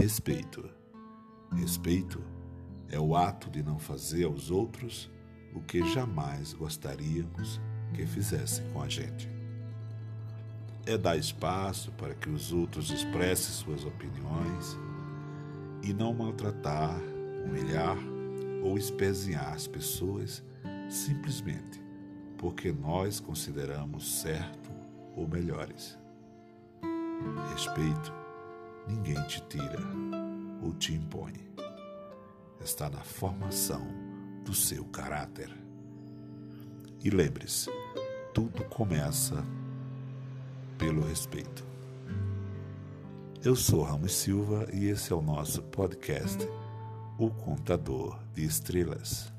Respeito. Respeito é o ato de não fazer aos outros o que jamais gostaríamos que fizessem com a gente. É dar espaço para que os outros expressem suas opiniões e não maltratar, humilhar ou espezinhar as pessoas simplesmente porque nós consideramos certo ou melhores. Respeito ninguém te tira ou te impõe. Está na formação do seu caráter. E lembre-se, tudo começa pelo respeito. Eu sou Ramos Silva e esse é o nosso podcast, O Contador de Estrelas.